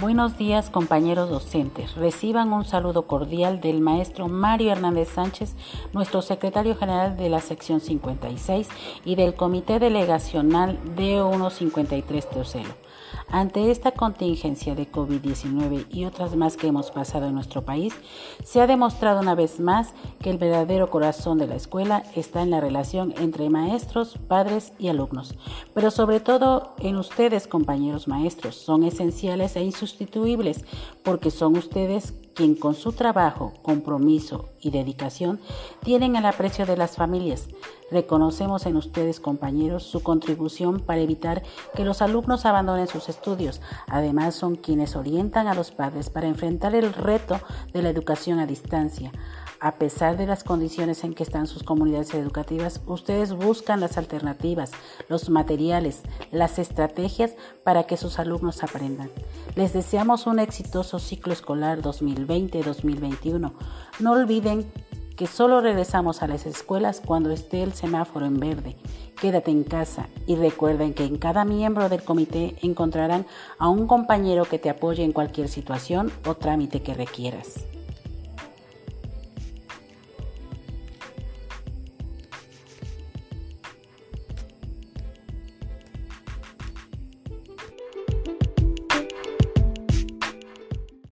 Buenos días compañeros docentes. Reciban un saludo cordial del maestro Mario Hernández Sánchez, nuestro secretario general de la sección 56 y del Comité Delegacional D153 Tercero. Ante esta contingencia de COVID-19 y otras más que hemos pasado en nuestro país, se ha demostrado una vez más que el verdadero corazón de la escuela está en la relación entre maestros, padres y alumnos, pero sobre todo en ustedes, compañeros maestros. Son esenciales e insustituibles porque son ustedes quien con su trabajo, compromiso y dedicación tienen el aprecio de las familias. Reconocemos en ustedes, compañeros, su contribución para evitar que los alumnos abandonen sus estudios. Además, son quienes orientan a los padres para enfrentar el reto de la educación a distancia. A pesar de las condiciones en que están sus comunidades educativas, ustedes buscan las alternativas, los materiales, las estrategias para que sus alumnos aprendan. Les deseamos un exitoso ciclo escolar 2020-2021. No olviden que solo regresamos a las escuelas cuando esté el semáforo en verde. Quédate en casa y recuerden que en cada miembro del comité encontrarán a un compañero que te apoye en cualquier situación o trámite que requieras.